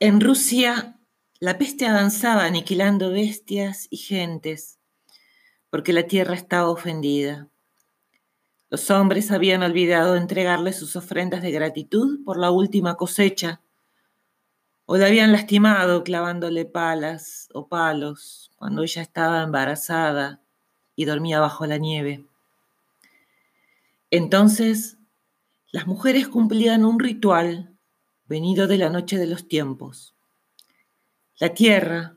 En Rusia, la peste avanzaba aniquilando bestias y gentes, porque la tierra estaba ofendida. Los hombres habían olvidado entregarle sus ofrendas de gratitud por la última cosecha, o la habían lastimado clavándole palas o palos cuando ella estaba embarazada y dormía bajo la nieve. Entonces, las mujeres cumplían un ritual venido de la noche de los tiempos. La tierra,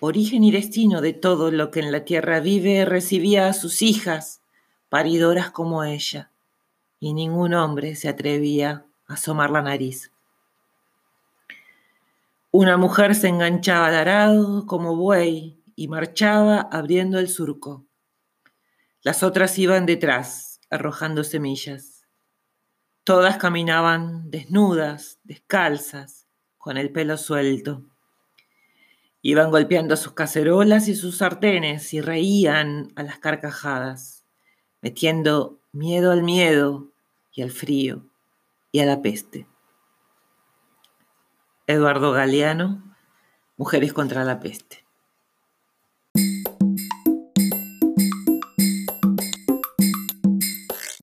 origen y destino de todo lo que en la tierra vive, recibía a sus hijas, paridoras como ella, y ningún hombre se atrevía a asomar la nariz. Una mujer se enganchaba al arado como buey y marchaba abriendo el surco. Las otras iban detrás, arrojando semillas. Todas caminaban desnudas, descalzas, con el pelo suelto. Iban golpeando sus cacerolas y sus sartenes y reían a las carcajadas, metiendo miedo al miedo y al frío y a la peste. Eduardo Galeano, Mujeres contra la peste.